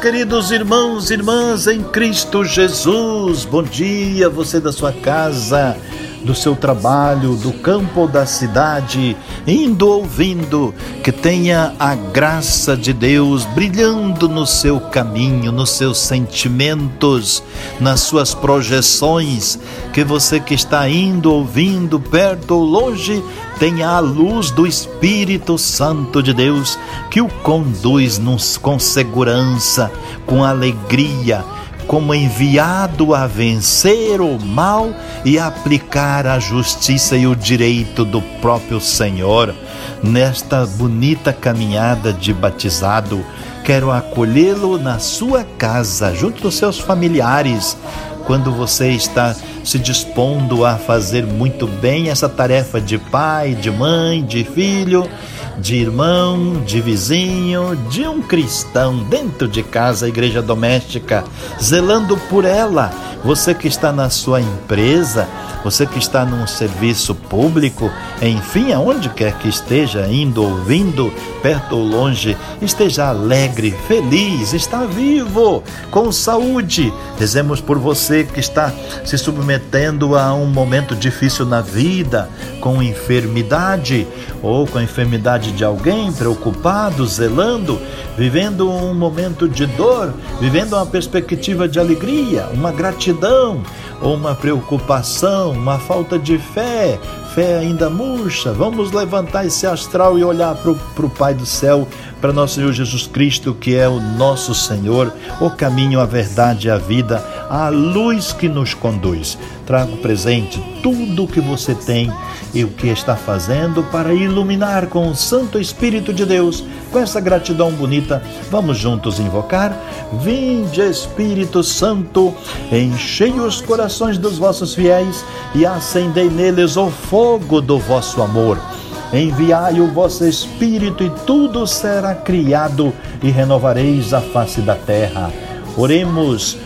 queridos irmãos e irmãs em Cristo Jesus. Bom dia, você da sua casa, do seu trabalho, do campo ou da cidade, indo ouvindo, que tenha a graça de Deus brilhando no seu caminho, nos seus sentimentos, nas suas projeções, que você que está indo, ouvindo, perto ou longe, tenha a luz do Espírito Santo de Deus que o conduz nos, com segurança, com alegria, como enviado a vencer o mal e aplicar a justiça e o direito do próprio Senhor. Nesta bonita caminhada de batizado, quero acolhê-lo na sua casa, junto dos seus familiares, quando você está se dispondo a fazer muito bem essa tarefa de pai, de mãe, de filho, de irmão, de vizinho, de um cristão dentro de casa, igreja doméstica, zelando por ela. Você que está na sua empresa, você que está num serviço público, enfim, aonde quer que esteja, indo, ouvindo, perto ou longe, esteja alegre, feliz, está vivo, com saúde. Dizemos por você que está se submetendo a um momento difícil na vida, com enfermidade ou com a enfermidade de alguém, preocupado, zelando, vivendo um momento de dor, vivendo uma perspectiva de alegria, uma gratidão ou uma preocupação, uma falta de fé, fé ainda murcha. Vamos levantar esse astral e olhar para o Pai do céu, para nosso Senhor Jesus Cristo, que é o nosso Senhor, o caminho, a verdade e a vida, a luz que nos conduz. Trago presente tudo o que você tem e o que está fazendo para iluminar com o Santo Espírito de Deus. Com essa gratidão bonita, vamos juntos invocar. Vinde, Espírito Santo, enchei os corações dos vossos fiéis e acendei neles o fogo do vosso amor. Enviai o vosso Espírito e tudo será criado e renovareis a face da terra. Oremos.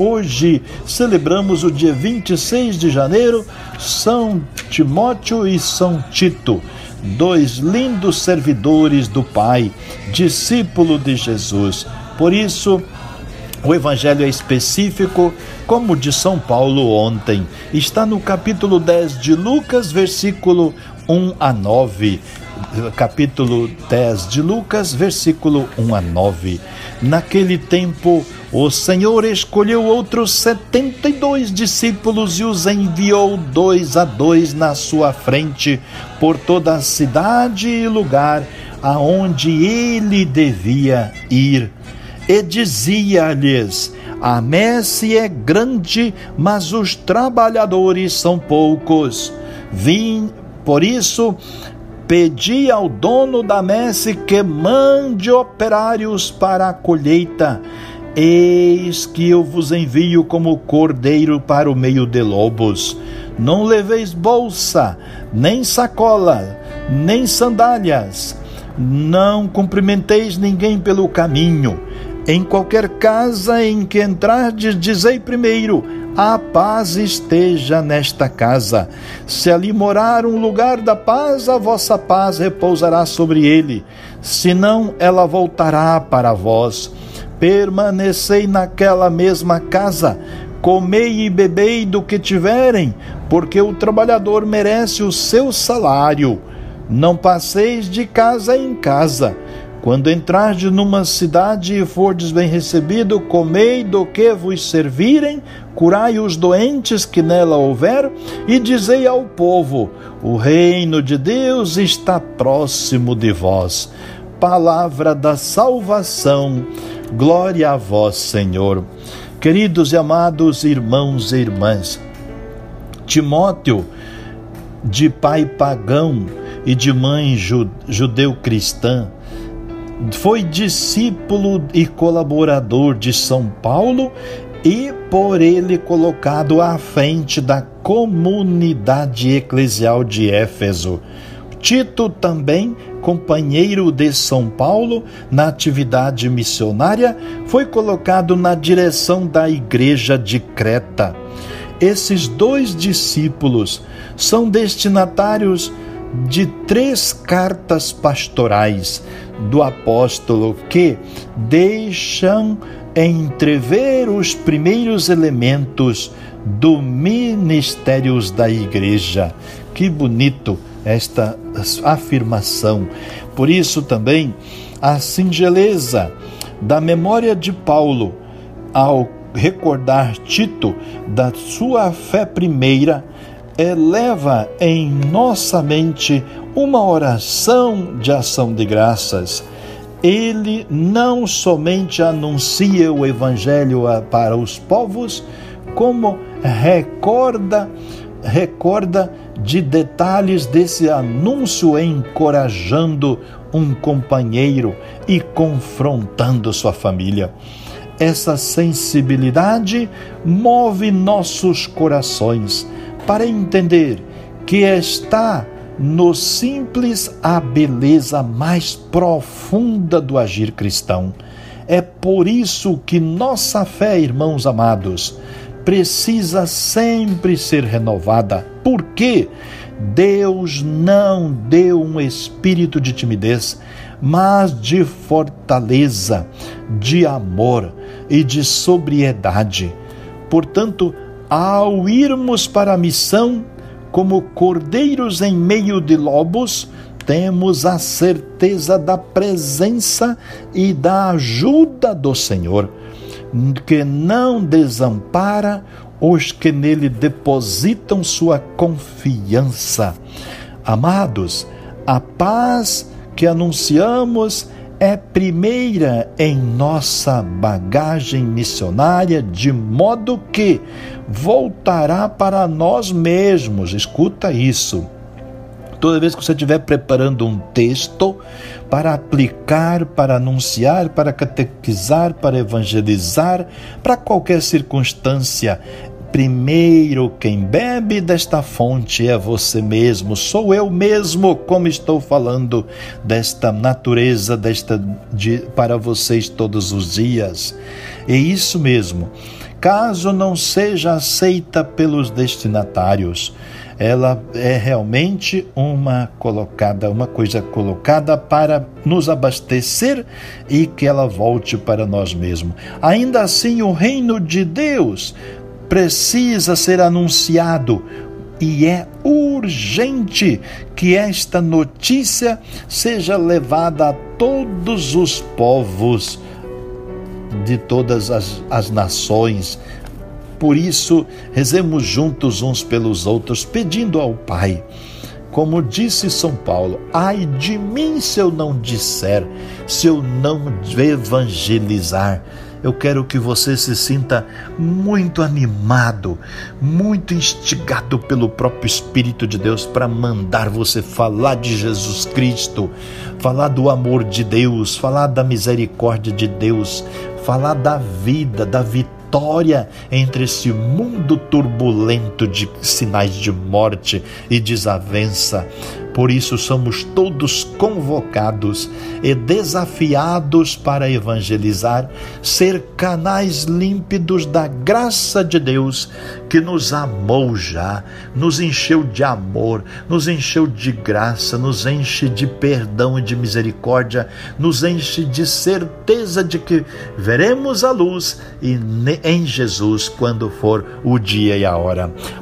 Hoje celebramos o dia 26 de janeiro, São Timóteo e São Tito, dois lindos servidores do Pai, discípulo de Jesus. Por isso, o evangelho é específico, como o de São Paulo ontem. Está no capítulo 10 de Lucas, versículo 1 a 9 capítulo 10 de Lucas, versículo 1 a 9. Naquele tempo, o Senhor escolheu outros setenta e dois discípulos e os enviou dois a dois na sua frente por toda a cidade e lugar aonde ele devia ir. E dizia-lhes: A messe é grande, mas os trabalhadores são poucos. Vim, por isso, pedi ao dono da messe que mande operários para a colheita. Eis que eu vos envio como cordeiro para o meio de lobos. Não leveis bolsa, nem sacola, nem sandálias. Não cumprimenteis ninguém pelo caminho. Em qualquer casa em que entrardes, dizei primeiro: a paz esteja nesta casa. Se ali morar um lugar da paz, a vossa paz repousará sobre ele. Senão, ela voltará para vós. Permanecei naquela mesma casa, comei e bebei do que tiverem, porque o trabalhador merece o seu salário. Não passeis de casa em casa quando entrardes numa cidade e fordes bem recebido, comei do que vos servirem, curai os doentes que nela houver, e dizei ao povo: o reino de Deus está próximo de vós. Palavra da salvação, glória a vós, Senhor. Queridos e amados irmãos e irmãs, Timóteo, de pai pagão e de mãe judeu-cristã, foi discípulo e colaborador de São Paulo e por ele colocado à frente da comunidade eclesial de Éfeso. Tito também, companheiro de São Paulo na atividade missionária, foi colocado na direção da igreja de Creta. Esses dois discípulos são destinatários de três cartas pastorais do apóstolo que deixam entrever os primeiros elementos do ministérios da igreja. Que bonito esta afirmação. Por isso também a singeleza da memória de Paulo ao recordar Tito da sua fé primeira eleva em nossa mente uma oração de ação de graças. Ele não somente anuncia o Evangelho para os povos, como recorda, recorda de detalhes desse anúncio encorajando um companheiro e confrontando sua família. Essa sensibilidade move nossos corações para entender que está no simples a beleza mais profunda do agir cristão. É por isso que nossa fé, irmãos amados, precisa sempre ser renovada. Porque Deus não deu um espírito de timidez, mas de fortaleza, de amor e de sobriedade. Portanto, ao irmos para a missão, como cordeiros em meio de lobos, temos a certeza da presença e da ajuda do Senhor, que não desampara os que nele depositam sua confiança. Amados, a paz que anunciamos é primeira em nossa bagagem missionária, de modo que voltará para nós mesmos. Escuta isso. Toda vez que você estiver preparando um texto para aplicar, para anunciar, para catequizar, para evangelizar, para qualquer circunstância, Primeiro, quem bebe desta fonte é você mesmo, sou eu mesmo, como estou falando desta natureza desta de, para vocês todos os dias. É isso mesmo. Caso não seja aceita pelos destinatários, ela é realmente uma colocada, uma coisa colocada para nos abastecer e que ela volte para nós mesmos. Ainda assim, o reino de Deus precisa ser anunciado e é urgente que esta notícia seja levada a todos os povos de todas as, as nações. Por isso, rezemos juntos uns pelos outros, pedindo ao Pai. Como disse São Paulo, ai de mim se eu não disser, se eu não evangelizar eu quero que você se sinta muito animado, muito instigado pelo próprio Espírito de Deus para mandar você falar de Jesus Cristo, falar do amor de Deus, falar da misericórdia de Deus, falar da vida, da vitória entre esse mundo turbulento de sinais de morte e desavença. Por isso somos todos convocados e desafiados para evangelizar, ser canais límpidos da graça de Deus que nos amou já, nos encheu de amor, nos encheu de graça, nos enche de perdão e de misericórdia, nos enche de certeza de que veremos a luz em Jesus quando for o dia e a hora.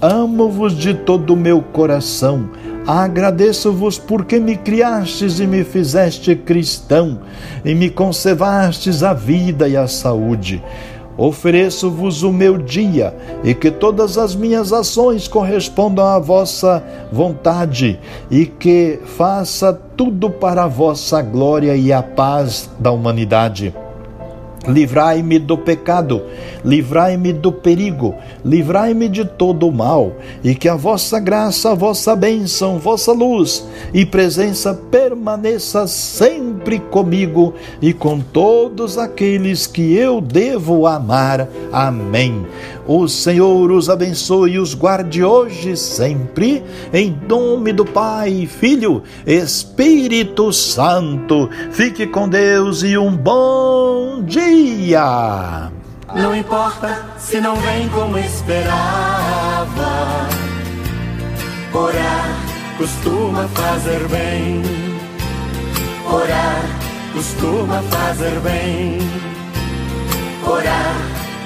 amo-vos de todo o meu coração Agradeço-vos porque me criastes e me fizeste cristão, e me conservastes a vida e a saúde. Ofereço-vos o meu dia e que todas as minhas ações correspondam à vossa vontade e que faça tudo para a vossa glória e a paz da humanidade. Livrai-me do pecado, livrai-me do perigo, livrai-me de todo o mal, e que a vossa graça, a vossa bênção, vossa luz e presença permaneça sempre comigo e com todos aqueles que eu devo amar. Amém. O Senhor os abençoe e os guarde hoje e sempre, em nome do Pai, Filho, Espírito Santo. Fique com Deus e um bom dia. Não importa se não vem como esperava, orar costuma fazer bem. Orar costuma fazer bem.